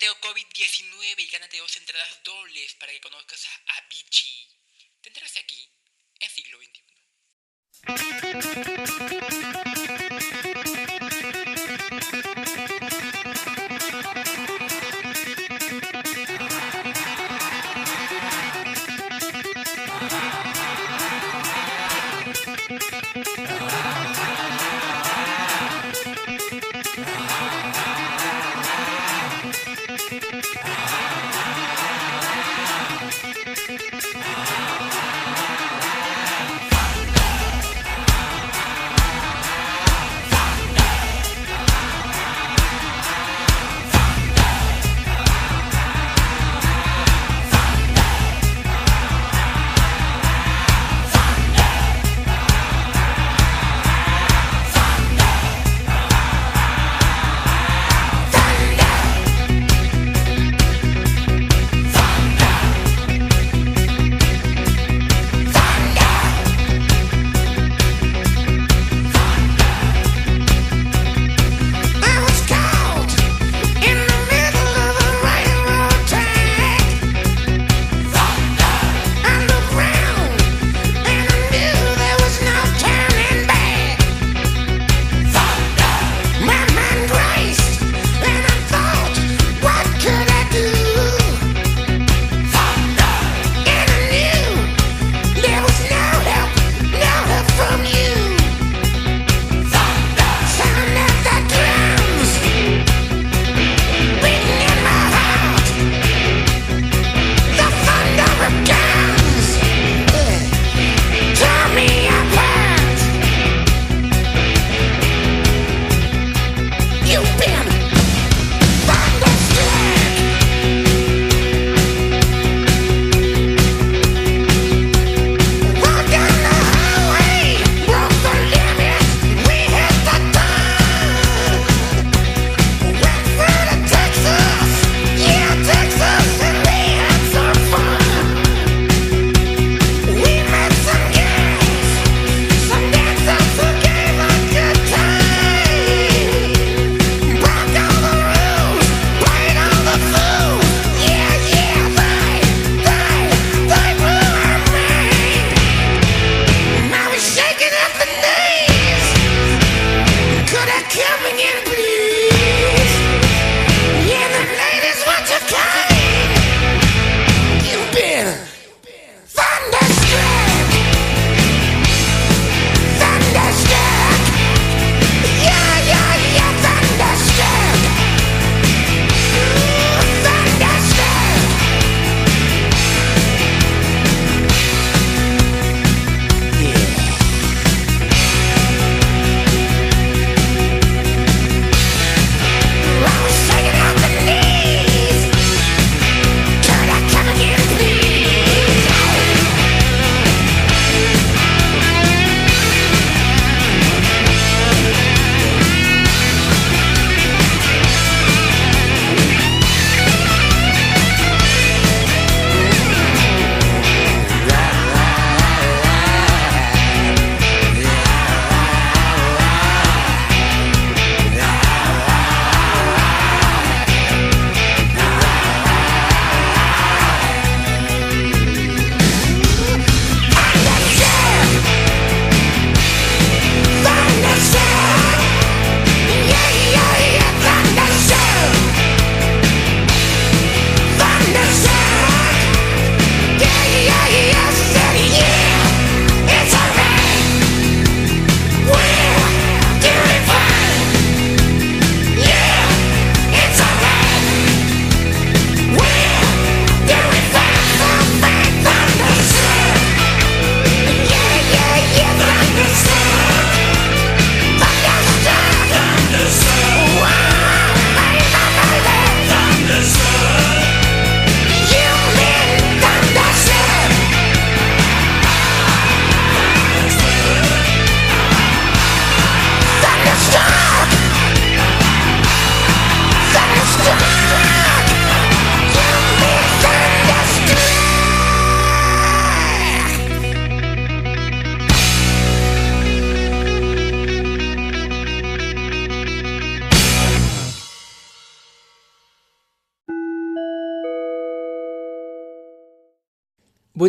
sorteo COVID-19 y gánate dos entradas dobles para que conozcas a Avicii. Te enteras aquí, en siglo XXI.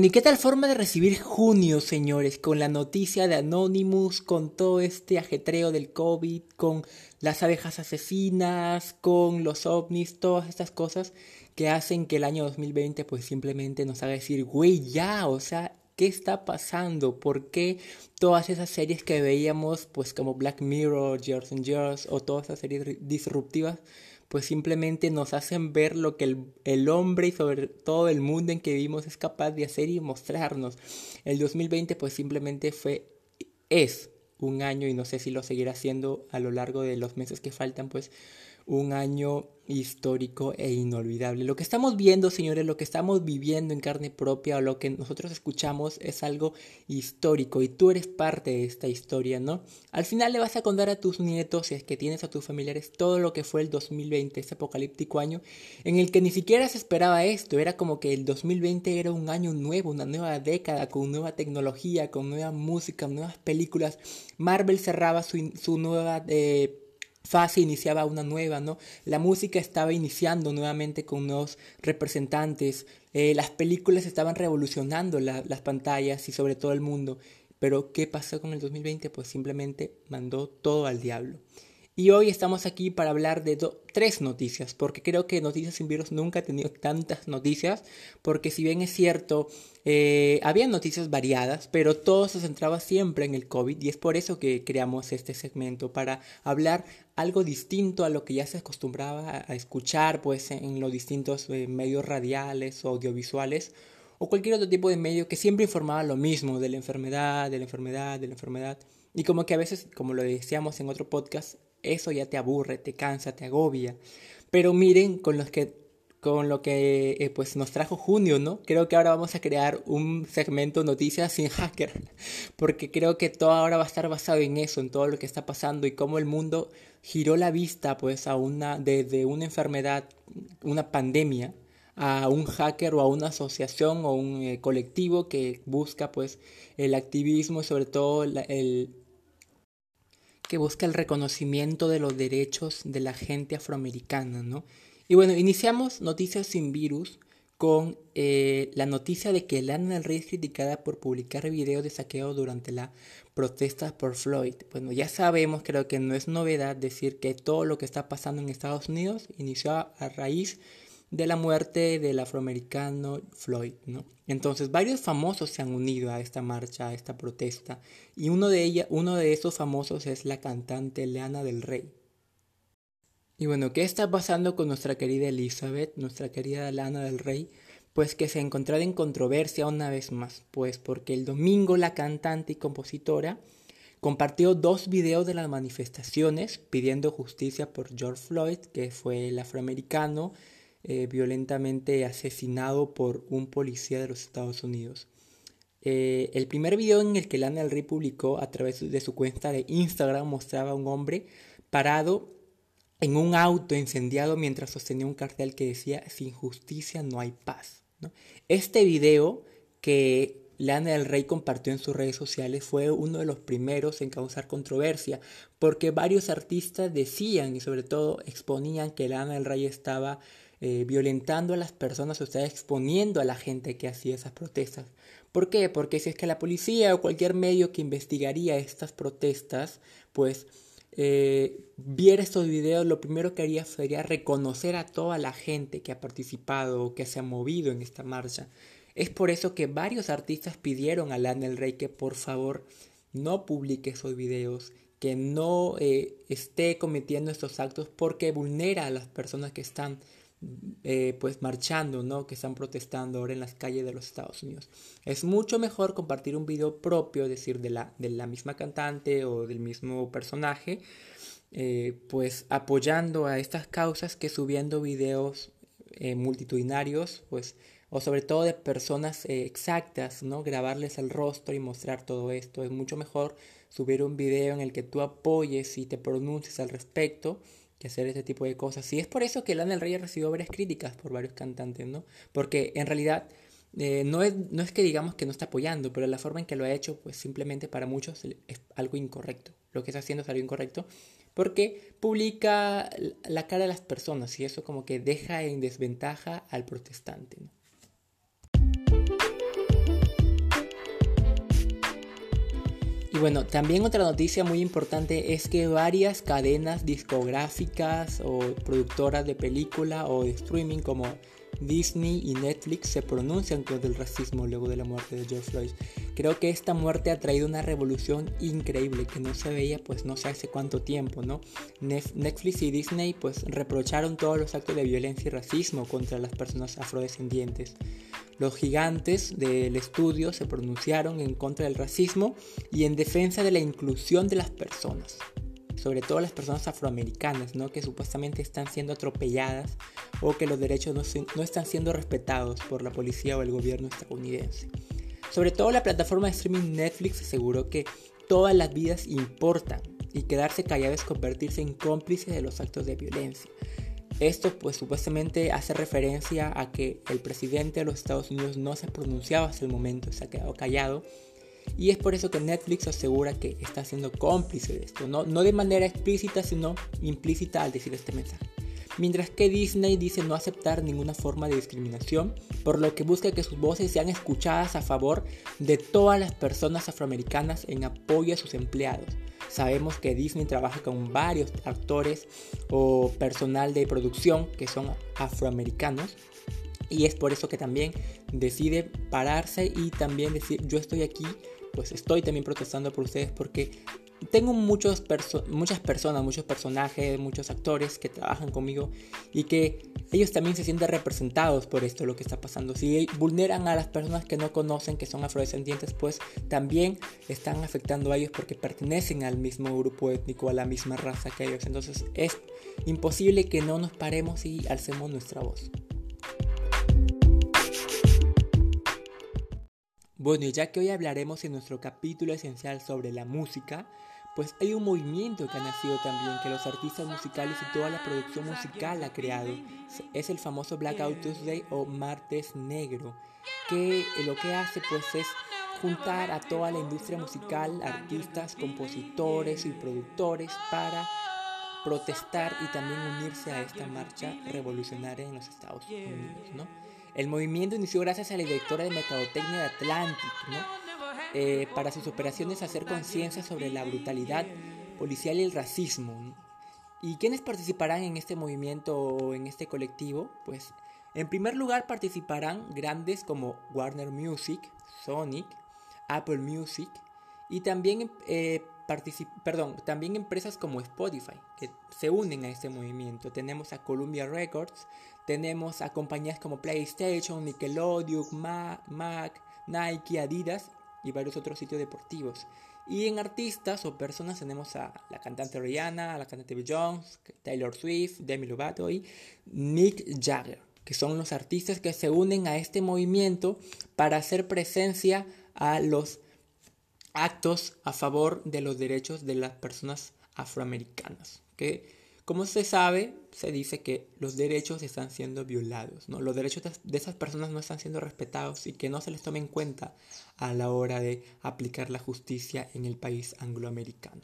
¿Y qué tal forma de recibir junio, señores? Con la noticia de Anonymous, con todo este ajetreo del COVID, con las abejas asesinas, con los ovnis, todas estas cosas que hacen que el año 2020 pues simplemente nos haga decir, güey, ya, o sea, ¿qué está pasando? ¿Por qué todas esas series que veíamos pues como Black Mirror, Years and o todas esas series disruptivas pues simplemente nos hacen ver lo que el, hombre y sobre todo el mundo en que vivimos es capaz de hacer y mostrarnos. El 2020 pues simplemente fue, es un año y no sé si lo seguirá haciendo a lo largo de los meses que faltan pues un año histórico e inolvidable. Lo que estamos viendo, señores, lo que estamos viviendo en carne propia o lo que nosotros escuchamos es algo histórico y tú eres parte de esta historia, ¿no? Al final le vas a contar a tus nietos, si es que tienes a tus familiares, todo lo que fue el 2020, ese apocalíptico año en el que ni siquiera se esperaba esto, era como que el 2020 era un año nuevo, una nueva década, con nueva tecnología, con nueva música, nuevas películas. Marvel cerraba su, su nueva... Eh, fase iniciaba una nueva, ¿no? La música estaba iniciando nuevamente con nuevos representantes, eh, las películas estaban revolucionando las pantallas y sobre todo el mundo. Pero ¿qué pasó con el 2020? Pues simplemente mandó todo al diablo. Y hoy estamos aquí para hablar de tres noticias, porque creo que Noticias sin Virus nunca ha tenido tantas noticias, porque si bien es cierto, eh, había noticias variadas, pero todo se centraba siempre en el COVID y es por eso que creamos este segmento, para hablar algo distinto a lo que ya se acostumbraba a escuchar pues, en los distintos eh, medios radiales o audiovisuales o cualquier otro tipo de medio que siempre informaba lo mismo de la enfermedad, de la enfermedad, de la enfermedad. Y como que a veces, como lo decíamos en otro podcast, eso ya te aburre, te cansa, te agobia. Pero miren con los que con lo que eh, pues nos trajo junio, ¿no? Creo que ahora vamos a crear un segmento noticias sin hacker, porque creo que todo ahora va a estar basado en eso, en todo lo que está pasando y cómo el mundo giró la vista pues a una desde una enfermedad, una pandemia a un hacker o a una asociación o un eh, colectivo que busca pues el activismo sobre todo el que busca el reconocimiento de los derechos de la gente afroamericana, ¿no? Y bueno, iniciamos Noticias sin Virus con eh, la noticia de que Lana del Rey es criticada por publicar videos de saqueo durante la protesta por Floyd. Bueno, ya sabemos, creo que no es novedad decir que todo lo que está pasando en Estados Unidos inició a raíz la muerte del afroamericano Floyd, ¿no? Entonces, varios famosos se han unido a esta marcha, a esta protesta, y uno de ella, uno de esos famosos es la cantante Leana del Rey. Y bueno, ¿qué está pasando con nuestra querida Elizabeth, nuestra querida Lana del Rey? Pues que se ha encontrado en controversia una vez más, pues porque el domingo la cantante y compositora compartió dos videos de las manifestaciones pidiendo justicia por George Floyd, que fue el afroamericano eh, violentamente asesinado por un policía de los Estados Unidos. Eh, el primer video en el que Lana del Rey publicó a través de su cuenta de Instagram mostraba a un hombre parado en un auto incendiado mientras sostenía un cartel que decía sin justicia no hay paz. Este video que Lana del Rey compartió en sus redes sociales fue uno de los primeros en causar controversia porque varios artistas decían y sobre todo exponían que Lana del Rey estaba eh, violentando a las personas o está exponiendo a la gente que hacía esas protestas. ¿Por qué? Porque si es que la policía o cualquier medio que investigaría estas protestas, pues eh, viera estos videos, lo primero que haría sería reconocer a toda la gente que ha participado o que se ha movido en esta marcha. Es por eso que varios artistas pidieron a Lana del Rey que por favor no publique esos videos, que no eh, esté cometiendo estos actos porque vulnera a las personas que están eh, pues marchando, ¿no? Que están protestando ahora en las calles de los Estados Unidos. Es mucho mejor compartir un video propio, es decir, de la, de la misma cantante o del mismo personaje, eh, pues apoyando a estas causas que subiendo videos eh, multitudinarios, pues, o sobre todo de personas exactas, ¿no? Grabarles el rostro y mostrar todo esto. Es mucho mejor subir un video en el que tú apoyes y te pronuncies al respecto que hacer este tipo de cosas. Y es por eso que Lana del Rey ha recibido varias críticas por varios cantantes, ¿no? Porque en realidad eh, no, es, no es que digamos que no está apoyando, pero la forma en que lo ha hecho, pues simplemente para muchos es algo incorrecto. Lo que está haciendo es algo incorrecto porque publica la cara de las personas y eso como que deja en desventaja al protestante, ¿no? Bueno, también otra noticia muy importante es que varias cadenas discográficas o productoras de película o de streaming como Disney y Netflix se pronuncian contra el racismo luego de la muerte de George Floyd. Creo que esta muerte ha traído una revolución increíble que no se veía pues no sé hace cuánto tiempo, ¿no? Netflix y Disney pues reprocharon todos los actos de violencia y racismo contra las personas afrodescendientes. Los gigantes del estudio se pronunciaron en contra del racismo y en defensa de la inclusión de las personas sobre todo las personas afroamericanas, ¿no? que supuestamente están siendo atropelladas o que los derechos no, no están siendo respetados por la policía o el gobierno estadounidense. Sobre todo la plataforma de streaming Netflix aseguró que todas las vidas importan y quedarse callado es convertirse en cómplice de los actos de violencia. Esto pues supuestamente hace referencia a que el presidente de los Estados Unidos no se ha pronunciado hasta el momento, se ha quedado callado y es por eso que Netflix asegura que está siendo cómplice de esto, no, no de manera explícita, sino implícita al decir este mensaje. Mientras que Disney dice no aceptar ninguna forma de discriminación, por lo que busca que sus voces sean escuchadas a favor de todas las personas afroamericanas en apoyo a sus empleados. Sabemos que Disney trabaja con varios actores o personal de producción que son afroamericanos y es por eso que también decide pararse y también decir yo estoy aquí pues estoy también protestando por ustedes porque tengo muchos muchas personas, muchos personajes, muchos actores que trabajan conmigo y que ellos también se sienten representados por esto, lo que está pasando. Si vulneran a las personas que no conocen, que son afrodescendientes, pues también están afectando a ellos porque pertenecen al mismo grupo étnico, a la misma raza que ellos. Entonces es imposible que no nos paremos y alcemos nuestra voz. Bueno, ya que hoy hablaremos en nuestro capítulo esencial sobre la música, pues hay un movimiento que ha nacido también, que los artistas musicales y toda la producción musical ha creado. Es el famoso Blackout Tuesday o Martes Negro, que lo que hace pues es juntar a toda la industria musical, artistas, compositores y productores para protestar y también unirse a esta marcha revolucionaria en los Estados Unidos, ¿no? El movimiento inició gracias a la directora de Mercadotecnia de Atlantic, eh, para sus operaciones hacer conciencia sobre la brutalidad policial y el racismo. ¿Y quiénes participarán en este movimiento o en este colectivo? Pues en primer lugar participarán grandes como Warner Music, Sonic, Apple Music y también eh, perdón, también empresas como Spotify que se unen a este movimiento. Tenemos a Columbia Records, tenemos a compañías como PlayStation, Nickelodeon, Mac, Nike, Adidas y varios otros sitios deportivos. Y en artistas o personas tenemos a la cantante Rihanna, a la cantante Bill Jones, Taylor Swift, Demi Lovato y Mick Jagger, que son los artistas que se unen a este movimiento para hacer presencia a los actos a favor de los derechos de las personas afroamericanas. Como se sabe, se dice que los derechos están siendo violados, ¿no? los derechos de esas personas no están siendo respetados y que no se les tome en cuenta a la hora de aplicar la justicia en el país angloamericano.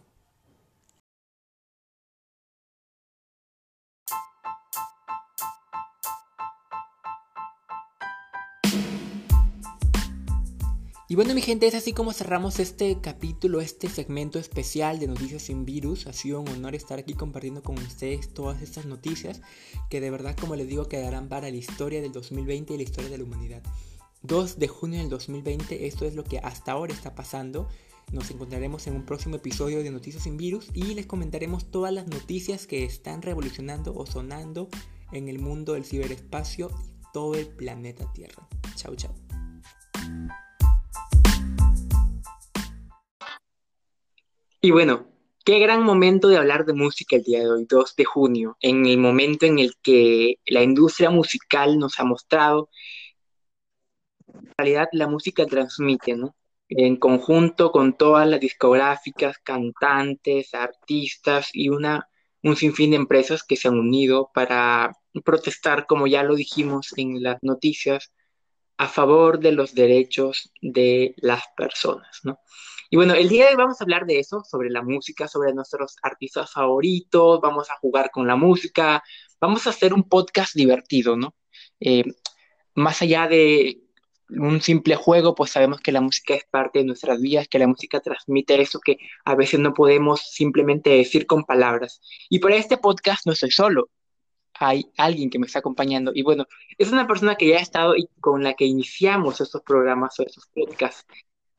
Y bueno mi gente, es así como cerramos este capítulo, este segmento especial de Noticias sin Virus. Ha sido un honor estar aquí compartiendo con ustedes todas estas noticias que de verdad, como les digo, quedarán para la historia del 2020 y la historia de la humanidad. 2 de junio del 2020, esto es lo que hasta ahora está pasando. Nos encontraremos en un próximo episodio de Noticias sin Virus y les comentaremos todas las noticias que están revolucionando o sonando en el mundo del ciberespacio y todo el planeta Tierra. Chao, chao. Y bueno, qué gran momento de hablar de música el día de hoy, 2 de junio, en el momento en el que la industria musical nos ha mostrado, en realidad la música transmite, ¿no? En conjunto con todas las discográficas, cantantes, artistas y una, un sinfín de empresas que se han unido para protestar, como ya lo dijimos en las noticias, a favor de los derechos de las personas, ¿no? Y bueno, el día de hoy vamos a hablar de eso, sobre la música, sobre nuestros artistas favoritos, vamos a jugar con la música, vamos a hacer un podcast divertido, ¿no? Eh, más allá de un simple juego, pues sabemos que la música es parte de nuestras vidas, que la música transmite eso que a veces no podemos simplemente decir con palabras. Y para este podcast no estoy solo, hay alguien que me está acompañando. Y bueno, es una persona que ya ha estado y con la que iniciamos estos programas o estos podcasts.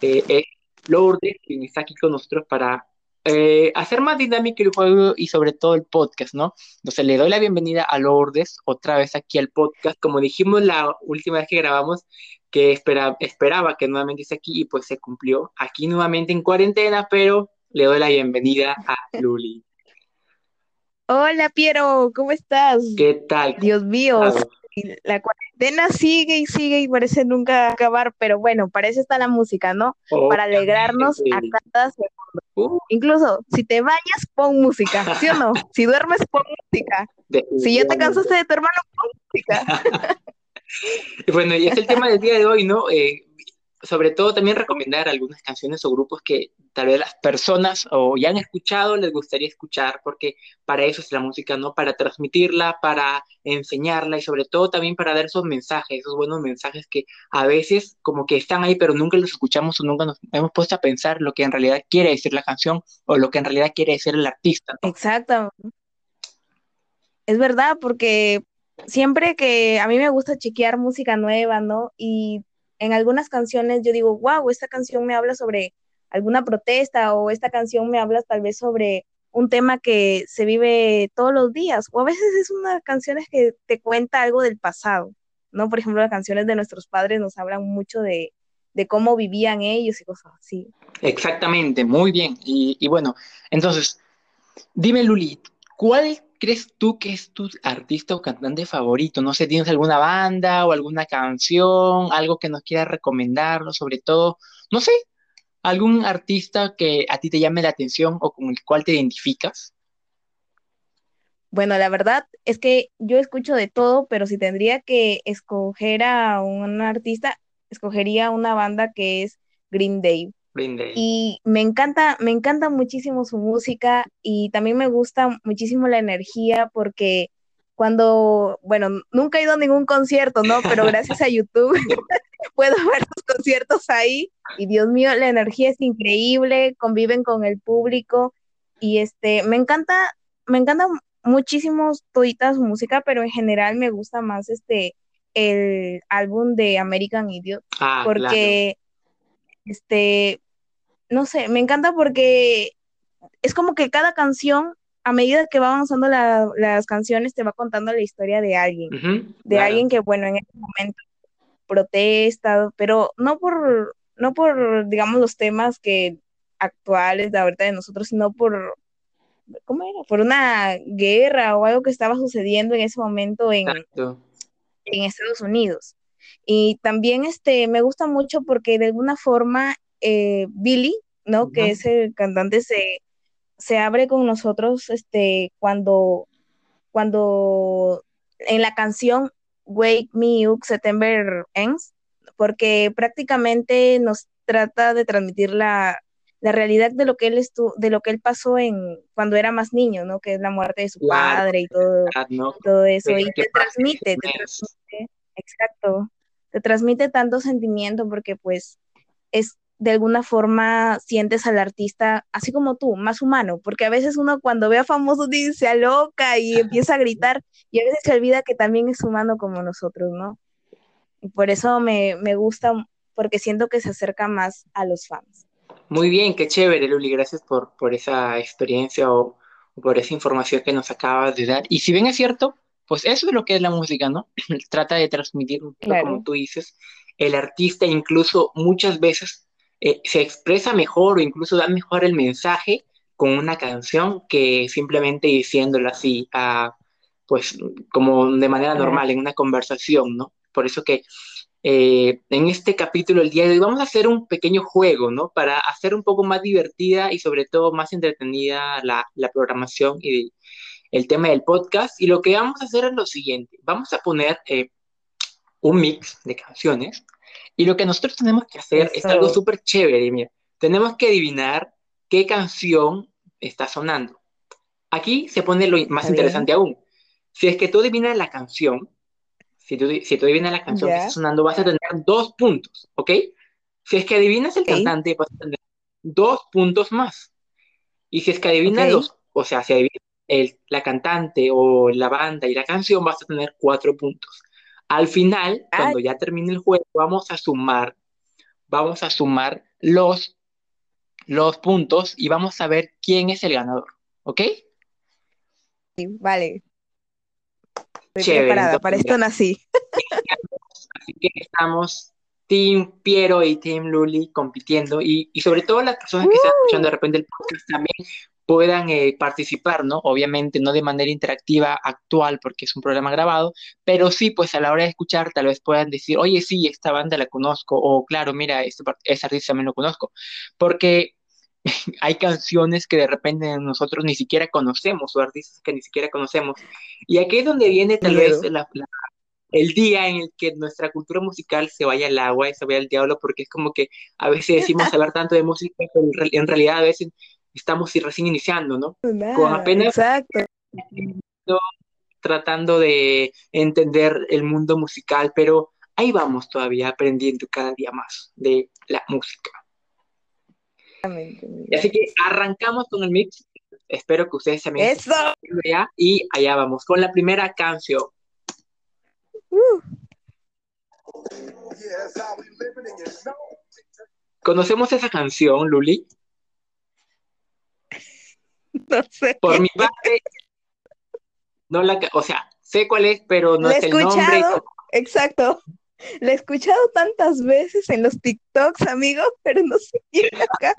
Eh, es Lourdes, quien está aquí con nosotros para eh, hacer más dinámico el juego y sobre todo el podcast, ¿no? Entonces le doy la bienvenida a Lourdes otra vez aquí al podcast. Como dijimos la última vez que grabamos, que esperaba que nuevamente esté aquí y pues se cumplió. Aquí nuevamente en cuarentena, pero le doy la bienvenida a Luli. Hola Piero, ¿cómo estás? ¿Qué tal? Dios mío, la cuarentena sigue y sigue y parece nunca acabar, pero bueno, para eso está la música, ¿no? para alegrarnos a cada segundo. Uh. Incluso si te bañas, pon música, ¿sí o no? Si duermes, pon música. Si ya te cansaste de tu hermano, pon música. bueno, y es el tema del día de hoy, ¿no? Eh, sobre todo también recomendar algunas canciones o grupos que tal vez las personas o ya han escuchado les gustaría escuchar, porque para eso es la música, ¿no? Para transmitirla, para enseñarla y sobre todo también para dar esos mensajes, esos buenos mensajes que a veces como que están ahí pero nunca los escuchamos o nunca nos hemos puesto a pensar lo que en realidad quiere decir la canción o lo que en realidad quiere decir el artista. Exacto. Es verdad, porque siempre que a mí me gusta chequear música nueva, ¿no? Y en algunas canciones yo digo, wow, esta canción me habla sobre alguna protesta o esta canción me habla tal vez sobre un tema que se vive todos los días o a veces es una canción que te cuenta algo del pasado, ¿no? Por ejemplo, las canciones de nuestros padres nos hablan mucho de, cómo vivían ellos y cosas así. Exactamente, muy bien. Y, y bueno, entonces, dime Luli, ¿cuál crees tú que es tu artista o cantante favorito? No sé, ¿tienes alguna banda o alguna canción, algo que nos quieras recomendarlo, sobre todo, no sé, algún artista que a ti te llame la atención o con el cual te identificas? Bueno, la verdad es que yo escucho de todo, pero si tendría que escoger a un artista, escogería una banda que es Green Day. Y me encanta, me encanta muchísimo su música y también me gusta muchísimo la energía porque cuando, bueno, nunca he ido a ningún concierto, ¿no? Pero gracias a YouTube puedo ver sus conciertos ahí y Dios mío, la energía es increíble, conviven con el público y este, me encanta, me encanta muchísimo todita su música, pero en general me gusta más este, el álbum de American Idiot, ah, porque este, no sé, me encanta porque es como que cada canción, a medida que va avanzando las canciones, te va contando la historia de alguien, de alguien que, bueno, en ese momento protesta, pero no por, no por, digamos, los temas que actuales de ahorita de nosotros, sino por, ¿cómo era? Por una guerra o algo que estaba sucediendo en ese momento en, en Estados Unidos. Y también este, me gusta mucho porque de alguna forma eh, Billy, ¿no? Que es el cantante, se, se abre con nosotros este, cuando, cuando en la canción Wake Me Up September Ends, porque prácticamente nos trata de transmitir la, realidad de lo que él estu de lo que él pasó en cuando era más niño, ¿no? Que es la muerte de su padre y todo, todo eso. Y te transmite, te transmite, exacto, te transmite tanto sentimiento porque pues es de alguna forma sientes al artista, así como tú, más humano, porque a veces uno cuando ve a famosos dice, se aloca y empieza a gritar, y a veces se olvida que también es humano como nosotros, ¿no? Y por eso me, gusta, porque siento que se acerca más a los fans. Muy bien, qué chévere, Luli, gracias por, por esa experiencia o, por esa información que nos acabas de dar. Y si bien es cierto, pues eso es lo que es la música, ¿no? Trata de transmitir, como tú dices, el artista incluso muchas veces eh, se expresa mejor o incluso da mejor el mensaje con una canción que simplemente diciéndolo así, pues como de manera normal, en una conversación, ¿no? Por eso que eh, en este capítulo el día de hoy vamos a hacer un pequeño juego, ¿no? Para hacer un poco más divertida y sobre todo más entretenida la, programación y el tema del podcast. Y lo que vamos a hacer es lo siguiente, vamos a poner eh, un mix de canciones y lo que nosotros tenemos que hacer es algo súper chévere, mira. Tenemos que adivinar qué canción está sonando. Aquí se pone lo más interesante aún. Si es que tú adivinas la canción, Si tú, si tú adivinas la canción que está sonando, vas a tener dos puntos, ¿ok? Si es que adivinas el cantante, vas a tener dos puntos más. Y si es que adivinas los, o sea, si adivinas el, la cantante o la banda y la canción, vas a tener cuatro puntos. Al final, cuando ya termine el juego, vamos a sumar, vamos a sumar los, los puntos y vamos a ver quién es el ganador, ¿ok? Sí, vale. Estoy preparada, para esto nací. Así que estamos Team Piero y Team Luli compitiendo y, sobre todo las personas que están escuchando de repente el podcast también puedan eh, participar, ¿no? Obviamente no de manera interactiva actual porque es un programa grabado, pero sí, pues a la hora de escuchar tal vez puedan decir, oye, sí, esta banda la conozco, o claro, mira, este, ese artista también lo conozco, porque hay canciones que de repente nosotros ni siquiera conocemos, o artistas que ni siquiera conocemos, y aquí es donde viene tal vez el día en el que nuestra cultura musical se vaya al agua y se vaya al diablo, porque es como que a veces decimos hablar tanto de música, pero en realidad a veces estamos recién iniciando, ¿no? Con apenas exacto. tratando de entender el mundo musical, pero ahí vamos todavía aprendiendo cada día más de la música. Así que arrancamos con el mix. Espero que ustedes también. ¡Eso! Y allá vamos con la primera canción. Uh. ¿Conocemos esa canción, Luli? No sé. Por mi parte, no la, o sea, sé cuál es, pero no es el nombre. Exacto. La he escuchado tantas veces en los TikToks, amigos, pero no sé quién acá.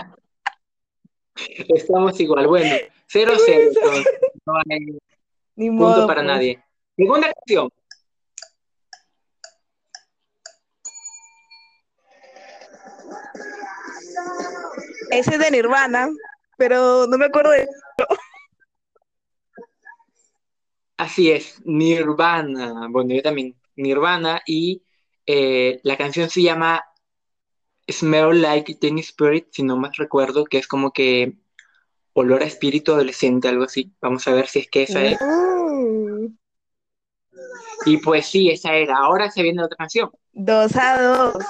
Estamos igual. Bueno, cero cero. No hay Ni punto para pues. nadie. Segunda canción. Ese es de Nirvana, pero no me acuerdo de Así es, Nirvana. Bueno, yo también. Nirvana y eh, la canción se llama Smell Like Teen Spirit, si no más recuerdo, que es como que olor a espíritu adolescente, algo así. Vamos a ver si es que esa es. Mm. Y pues sí, esa era. Ahora se viene otra canción. Dos a dos.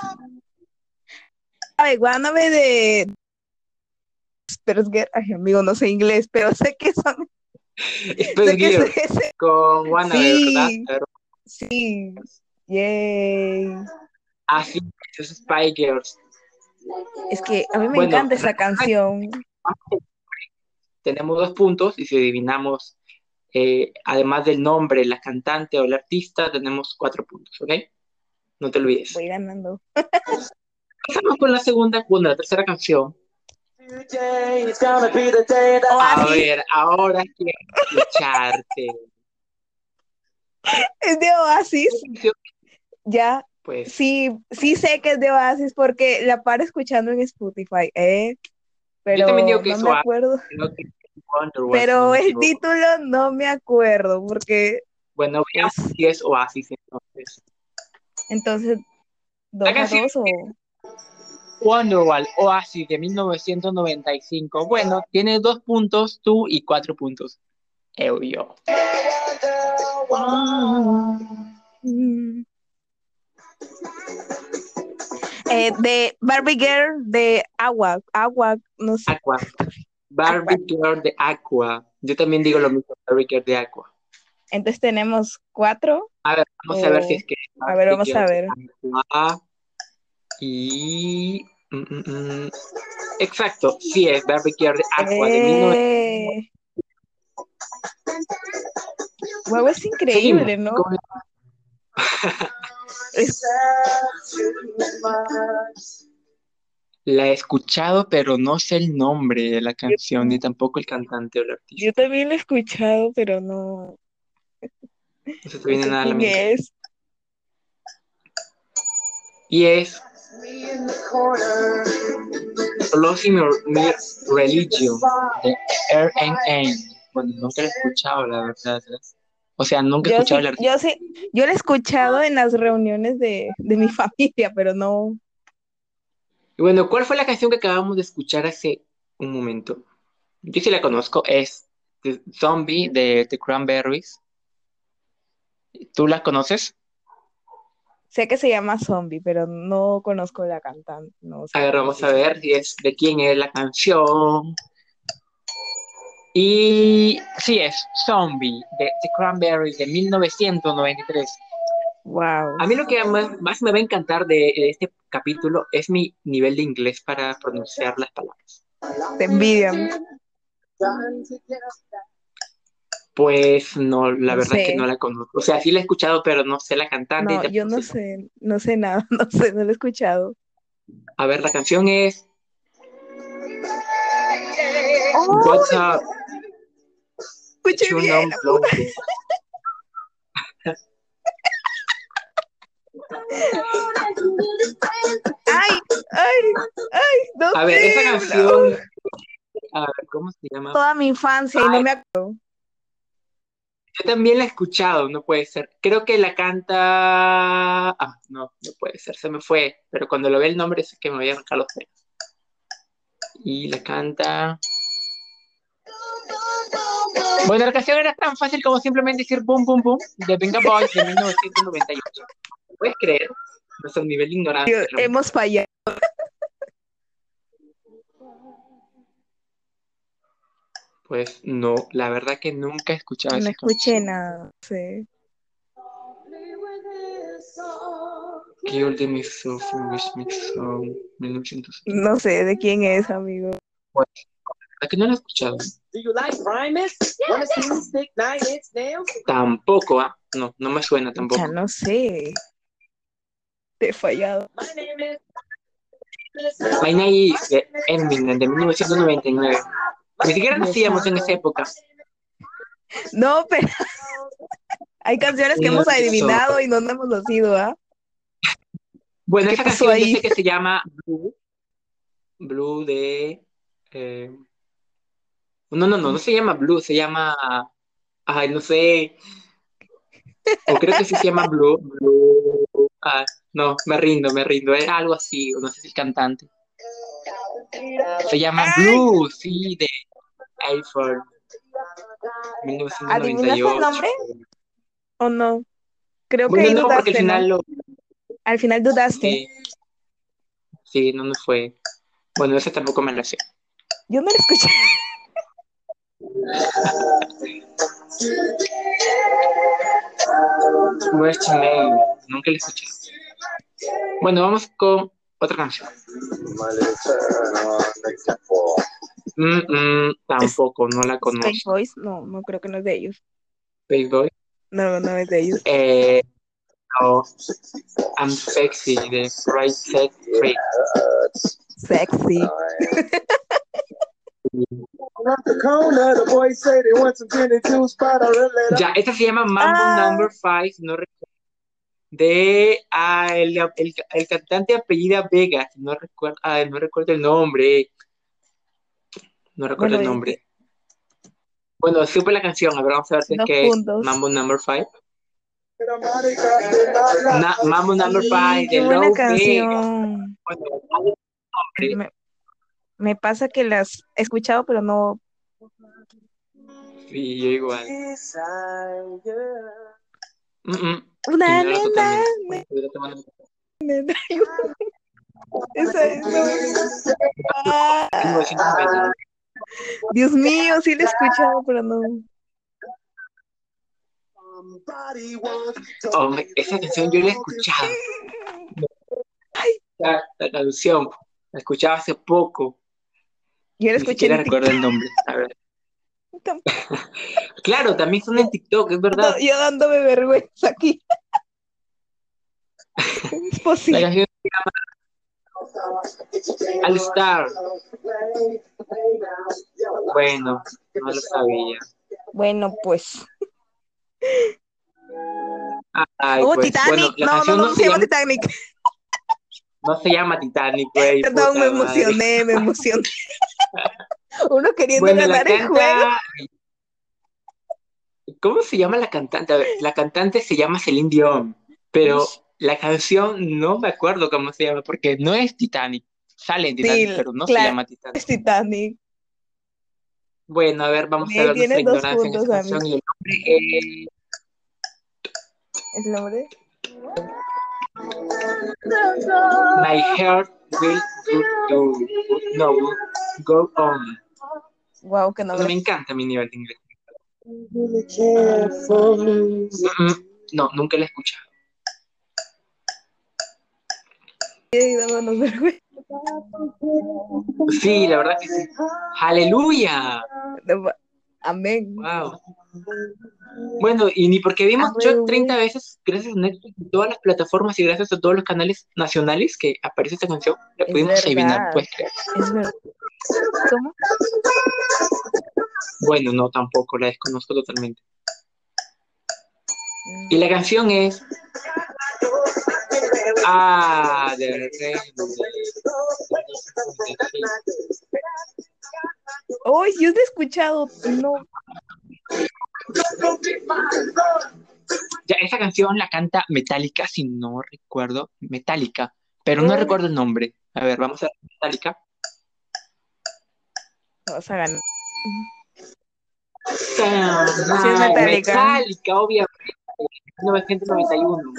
Ay, guándame de pero es que, ay, amigo, no sé inglés, pero sé que son. Estoy sé con Juana, sí, ¿verdad? Sí, yay. Así es, Spy Girls. Es que a mí me encanta esa canción. Tenemos dos puntos y si adivinamos, eh, además del nombre, la cantante o el artista, tenemos cuatro puntos, ¿ok? No te olvides. Voy ganando. Pasamos con la segunda, bueno, la tercera canción, a ver, ahora quiero escucharte. Es de Oasis. Ya. Pues. Sí, sí sé que es de Oasis porque la paro escuchando en Spotify, ¿eh? Pero no me acuerdo. Pero el título no me acuerdo porque. Bueno, veamos si es Oasis entonces. Entonces, ¿dos a dos o...? Wonderwall Oasis de 1995. Bueno, tiene dos puntos tú y cuatro puntos. Eu yo. Eh, de Barbie Girl de Agua, Agua, no sé. Aqua. Barbie Girl de Aqua. Yo también digo lo mismo, Barbie Girl de Aqua. Entonces tenemos cuatro. A ver, vamos a ver si es que. A ver, vamos a ver. Y. Mm, mm, mm, exacto, sí, es Barbecue de Aqua de eh... es increíble, ¿no? La he escuchado, pero no sé el nombre de la canción, ni tampoco el cantante o el artista. Yo también la he escuchado, pero no. No se te viene nada a la mente. Es. Y es Losing Mi Religion de RNA. Bueno, nunca lo he escuchado, la verdad. O sea, nunca he escuchado el Yo sí, yo lo he escuchado en las reuniones de, de mi familia, pero no. Y bueno, ¿cuál fue la canción que acabamos de escuchar hace un momento? Yo sí la conozco, es Zombie de The Cranberries. ¿Tú la conoces? Sé que se llama Zombie, pero no conozco la cantante. No a ver, vamos a ver si es de quién es la canción. Y sí, es Zombie de The Cranberries de 1993. Wow. A mí lo que más, me va a encantar de, este capítulo es mi nivel de inglés para pronunciar las palabras. Te envidian. Pues no, la verdad es que no la conozco. O sea, sí la he escuchado, pero no sé la cantante. No, yo no sé, no sé nada, no sé, no la he escuchado. A ver, la canción es What's up? Escuché bien. ay, ay, ay, no A ver, esa canción, a ver, ¿cómo se llama? Toda mi infancia y no me acuerdo. Yo también la he escuchado, no puede ser. Creo que la canta. Ah, no, no puede ser, se me fue. Pero cuando lo ve el nombre es que me voy a arrancar los dedos. Y la canta. Bueno, la canción era tan fácil como simplemente decir boom, boom, boom de Venga Boys de 1998. ¿Puedes creer? Nuestro nivel de ignorancia. Hemos fallado. Pues no, la verdad que nunca he escuchado No escuché nada, sí. Kill the Me Wish Me Song, 1900. No sé de quién es, amigo. Pues, ¿A que no lo he escuchado? Tampoco, ¿ah? No, no me suena tampoco. Ya no sé. Te he fallado. My Name is Eminem de 1999. Ni siquiera nacíamos en esa época. No, pero hay canciones que hemos adivinado y no nos hemos nacido, ¿ah? Bueno, esa canción ahí? que se llama Blue. Blue de. Eh... No, no, no, no se llama Blue, se llama. Ay, no sé. O creo que sí se llama Blue. Blue. Ah, no, me rindo, me rindo. Es algo así, no sé si el cantante. Se llama Blue, sí, de iPhone. ¿Adivinaste el nombre? ¿O no? Creo que no, dudaste, al final Al final dudaste. Sí. no me fue. Bueno, ese tampoco me lo sé. Yo no lo escuché. Where's Nunca lo escuché. Bueno, vamos con otra canción. Mm, mm, tampoco, no la conozco. Space Boys, no, no creo que no es de ellos. Space Boys. No, no es de ellos. Eh, no, I'm sexy de Right Set Free. Sexy. ya, esta se llama Mambo ah. Number 5, no recuerdo. De ah, el, el, el, cantante apellida Vega, no recuerdo, ah, no recuerdo el nombre. No recuerdo el nombre. Bueno, supe la canción, a ver, vamos a ver si es que Mambo Number 5. Mambo Number 5 qué buena canción. me, pasa que las he escuchado, pero no. Sí, yo igual. Una nena. Esa es. Dios mío, sí la he escuchado, pero no. Oh, esa canción yo la he escuchado. La, la, canción, la escuchaba hace poco. Yo la escuché. Ni recuerdo el nombre. A ver. claro, también son en TikTok, es verdad. yo dándome vergüenza aquí. es posible. La canción se llama All Star. Bueno, no lo sabía. Bueno, pues. Ay, oh, pues, Titanic. no, no, no, se, llama Titanic. No se llama Titanic, güey. Perdón, me emocioné, me emocioné. Uno queriendo ganar el juego. ¿Cómo se llama la cantante? A ver, la cantante se llama Celine Dion, pero la canción no me acuerdo cómo se llama, porque no es Titanic. Sale en Titanic, pero no se llama Titanic. Es Titanic. Bueno, a ver, vamos a ver nuestra ignorancia en esa canción y el nombre ¿El nombre? My heart will go, no, go on. Wow, que no me encanta mi nivel de inglés. No, nunca lo he escuchado. Sí, la verdad que sí. Aleluya. Amén. Wow. Bueno, y ni porque vimos yo 30 veces, gracias a Netflix, todas las plataformas y gracias a todos los canales nacionales que aparece esta canción, la pudimos adivinar, pues Es verdad. ¿Cómo? Bueno, no, tampoco, la desconozco totalmente. Y la canción es. Ah, de Uy, yo te he escuchado, no. Ya, esa canción la canta Metallica, si no recuerdo, Metallica, pero no recuerdo el nombre. A ver, vamos a ver Metallica. Vamos a ganar. Sí, es Metallica. Metallica, obviamente. 1991.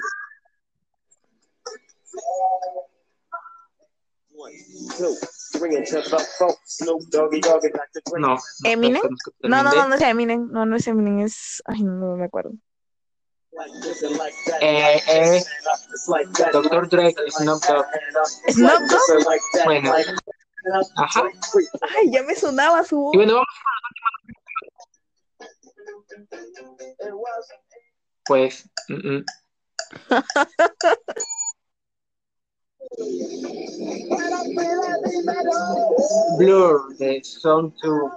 No. ¿Eminem? No, no, no, no es Eminem. No, no es Eminem, es. Ay, no, me acuerdo. Eh, eh, Doctor Drake, Snoop Dogg. ¿Snoop Dogg? Bueno. Ajá. Ay, ya me sonaba su. Y bueno, vamos Pues. Mm, mm. Blur de Song 2.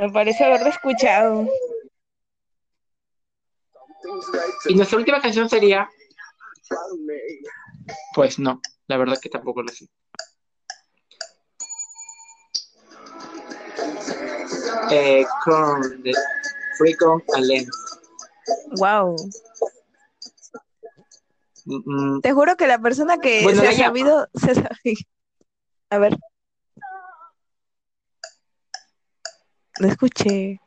Me parece haberlo escuchado. Y nuestra última canción sería. Pues no, la verdad que tampoco lo sé. Eh, con de Freecon Allen. Wow. Te juro que la persona que se ha sabido, se sabe. A ver. No escuché.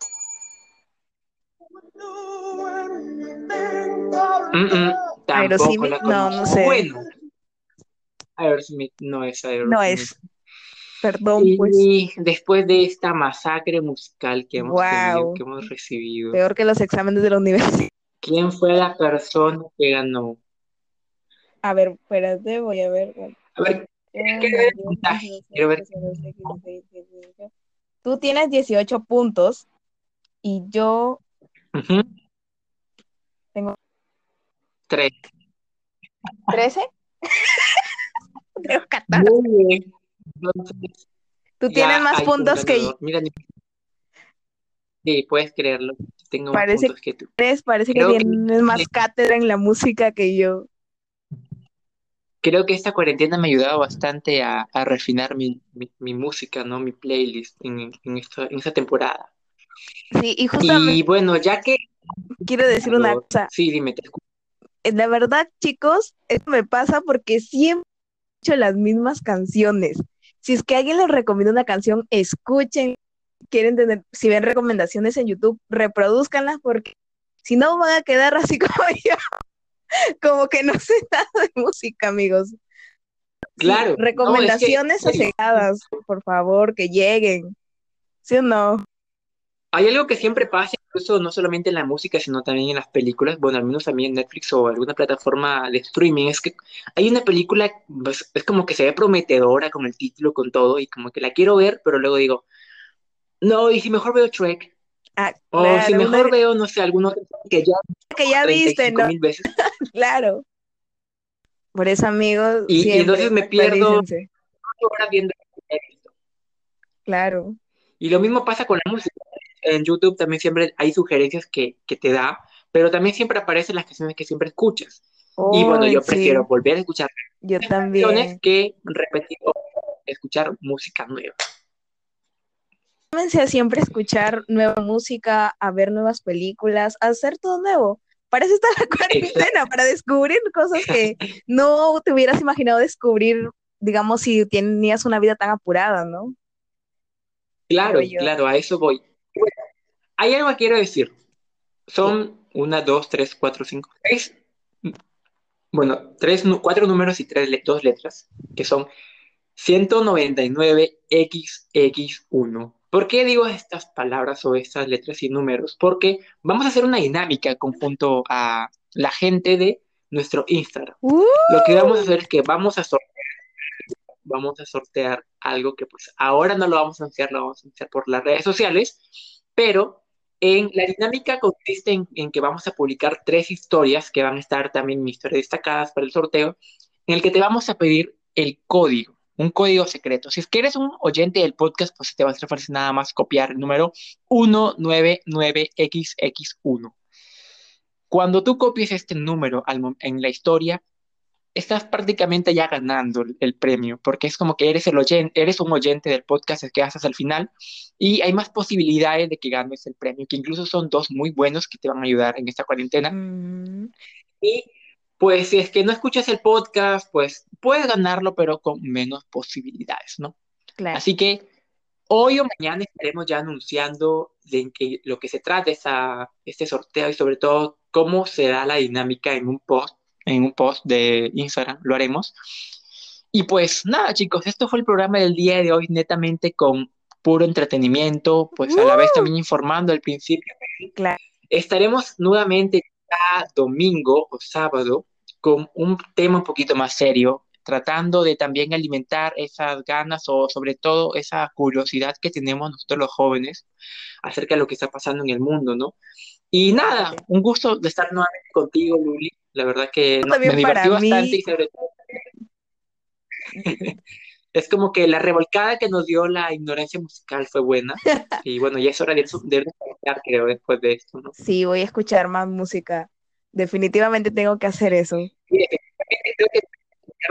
Aerosmith, no, no sé. Bueno. Aerosmith no es Aerosmith. No es. Perdón, pues. después de esta masacre musical que hemos tenido, que hemos recibido. Peor que los exámenes de la universidad. ¿Quién fue la persona que ganó? A ver, espérate, voy a ver. A ver. Tú tienes 18 puntos y yo tengo 3. ¿13? Creo 14. Muy bien. Entonces, Tú tienes más puntos que yo. Mira, sí, puedes creerlo. Tengo más puntos que tú. Parece que tienes más cátedra en la música que yo creo que esta cuarentena me ha ayudado bastante a, refinar mi, música, ¿no? Mi playlist en, en, esta, temporada. Sí, y justamente... Y bueno, ya que... Quiero decir una cosa. Sí, dime, te escucho. Eh, la verdad, chicos, esto me pasa porque siempre he hecho las mismas canciones. Si es que alguien les recomienda una canción, escuchen. Quieren tener, si ven recomendaciones en YouTube, reproduzcanlas porque si no van a quedar así como yo. Como que no sé nada de música, amigos. Claro. recomendaciones no, por favor, que lleguen. ¿Sí o no? Hay algo que siempre pasa, incluso no solamente en la música, sino también en las películas, bueno, al menos también en Netflix o alguna plataforma de streaming, es que hay una película, pues, es como que se ve prometedora con el título, con todo, y como que la quiero ver, pero luego digo, no, y si mejor veo Trek, Ah, o si mejor veo, no sé, alguno que ya, que ya viste, ¿no? veces. claro. Por eso, amigos. Y, entonces me pierdo horas viendo Claro. Y lo mismo pasa con la música. En YouTube también siempre hay sugerencias que, que te da, pero también siempre aparecen las canciones que siempre escuchas. y bueno, yo prefiero volver a escuchar yo también. que repetir o escuchar música nueva a siempre escuchar nueva música, a ver nuevas películas, a hacer todo nuevo. Para eso está la cuarentena, para descubrir cosas que no te hubieras imaginado descubrir, digamos, si tenías una vida tan apurada, ¿no? Claro, claro, a eso voy. hay algo que quiero decir. Son una, dos, tres, cuatro, cinco, seis bueno, tres, cuatro números y tres, dos letras, que son 199XX1. ¿Por qué digo estas palabras o estas letras y números? Porque vamos a hacer una dinámica conjunto a la gente de nuestro Instagram. Lo que vamos a hacer es que vamos a sortear, vamos a sortear algo que pues ahora no lo vamos a anunciar, lo vamos a anunciar por las redes sociales, pero en la dinámica consiste en, que vamos a publicar tres historias que van a estar también en historias destacadas para el sorteo, en el que te vamos a pedir el código, un código secreto. Si es que eres un oyente del podcast, pues te va a hacer fácil nada más copiar el número 199XX1. Cuando tú copies este número en la historia, estás prácticamente ya ganando el, premio, porque es como que eres, el oyente, eres un oyente del podcast que haces al final y hay más posibilidades de que ganes el premio, que incluso son dos muy buenos que te van a ayudar en esta cuarentena. Mm. Y pues si es que no escuchas el podcast, pues puedes ganarlo, pero con menos posibilidades, ¿no? Claro. Así que hoy o mañana estaremos ya anunciando de que, lo que se trata esa, este sorteo y sobre todo cómo será la dinámica en un post en un post de Instagram, lo haremos. Y pues nada, chicos, esto fue el programa del día de hoy, netamente con puro entretenimiento, pues a la vez también informando al principio. Claro. Estaremos nuevamente cada domingo o sábado con un tema un poquito más serio, tratando de también alimentar esas ganas o sobre todo esa curiosidad que tenemos nosotros los jóvenes acerca de lo que está pasando en el mundo, ¿no? Y nada, un gusto de estar nuevamente contigo, Luli. La verdad que me divertí bastante y sobre todo... es como que la revolcada que nos dio la ignorancia musical fue buena. Y bueno, ya es hora de, de escuchar, creo, después de esto, ¿no? Sí, voy a escuchar más música. Definitivamente tengo que hacer eso. Sí, tengo que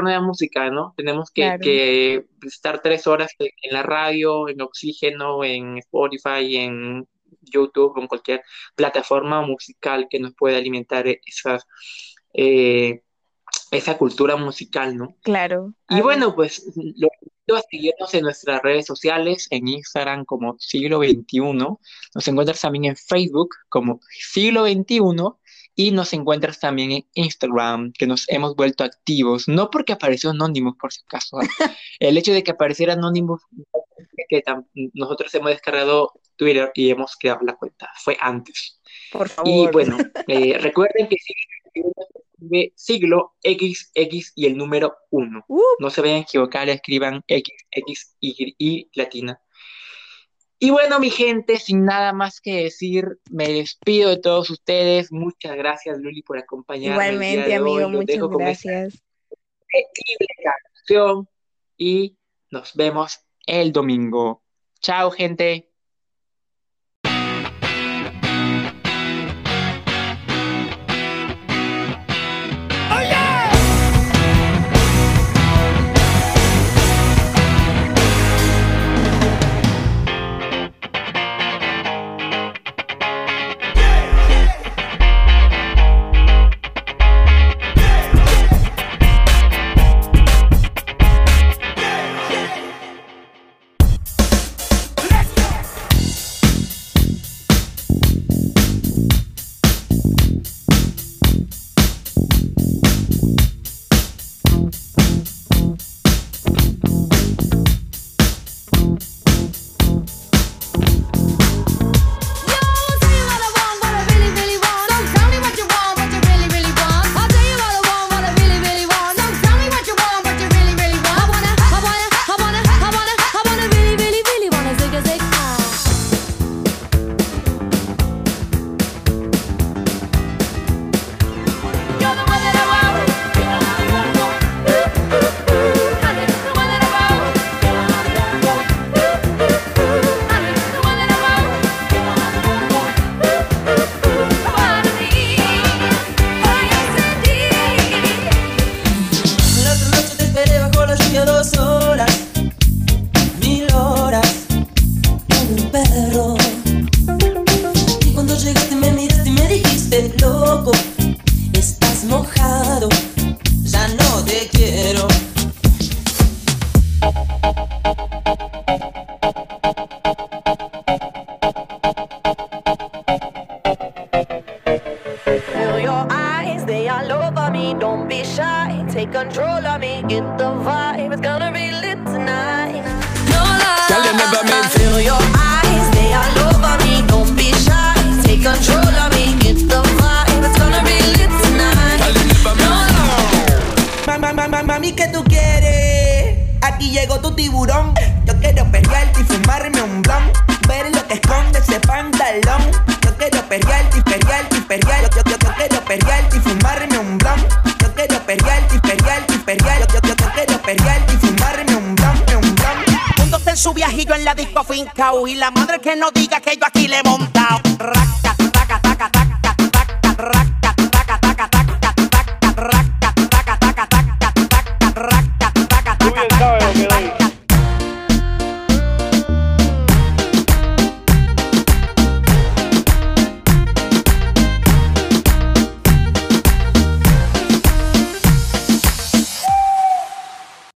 nueva música, ¿no? Tenemos que, que, estar tres horas en la radio, en Oxígeno, en Spotify, en YouTube, en cualquier plataforma musical que nos pueda alimentar esas eh, esa cultura musical, ¿no? Claro. Y bueno, pues lo invito a seguirnos en nuestras redes sociales, en Instagram como siglo XXI, nos encuentras también en Facebook como siglo XXI y nos encuentras también en Instagram, que nos hemos vuelto activos, no porque apareció Anonymous, por si acaso. ¿eh? El hecho de que apareciera Anonymous, que nosotros hemos descargado Twitter y hemos creado la cuenta, fue antes. Por favor. Y bueno, eh, recuerden que siglo XX y el número 1. Uh. No se vayan a equivocar, escriban X, X, Y, y latina. Y bueno, mi gente, sin nada más que decir, me despido de todos ustedes. Muchas gracias, Luli, por acompañarme. Igualmente, amigo, muchas gracias. y nos vemos el domingo. Chao, gente. quiero. Y la madre que no diga